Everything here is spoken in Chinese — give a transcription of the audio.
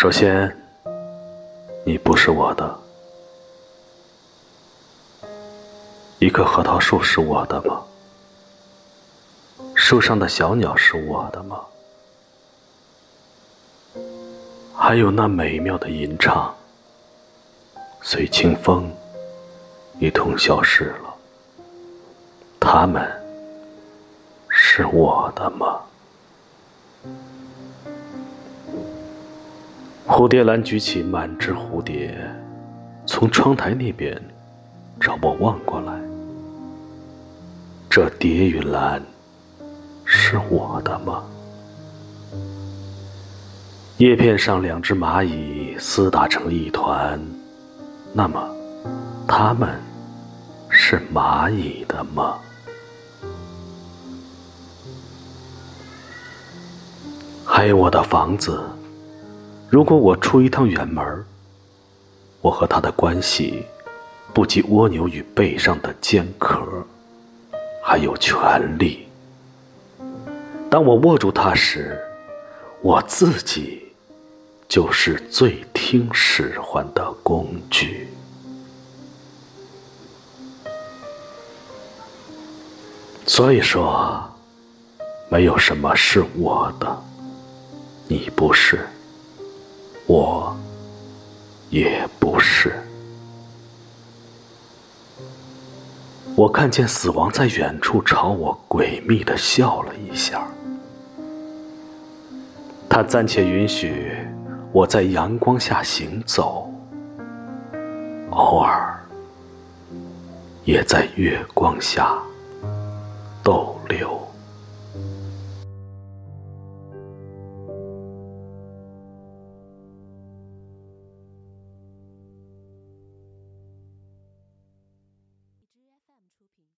首先，你不是我的。一棵核桃树是我的吗？树上的小鸟是我的吗？还有那美妙的吟唱，随清风一同消失了。它们是我的吗？蝴蝶兰举起满枝蝴蝶，从窗台那边朝我望过来。这蝶与兰是我的吗？叶片上两只蚂蚁厮打成一团，那么它们是蚂蚁的吗？还有我的房子。如果我出一趟远门我和他的关系不及蜗牛与背上的尖壳，还有权利。当我握住它时，我自己就是最听使唤的工具。所以说，没有什么是我的，你不是。我也不是。我看见死亡在远处朝我诡秘的笑了一下，他暂且允许我在阳光下行走，偶尔也在月光下。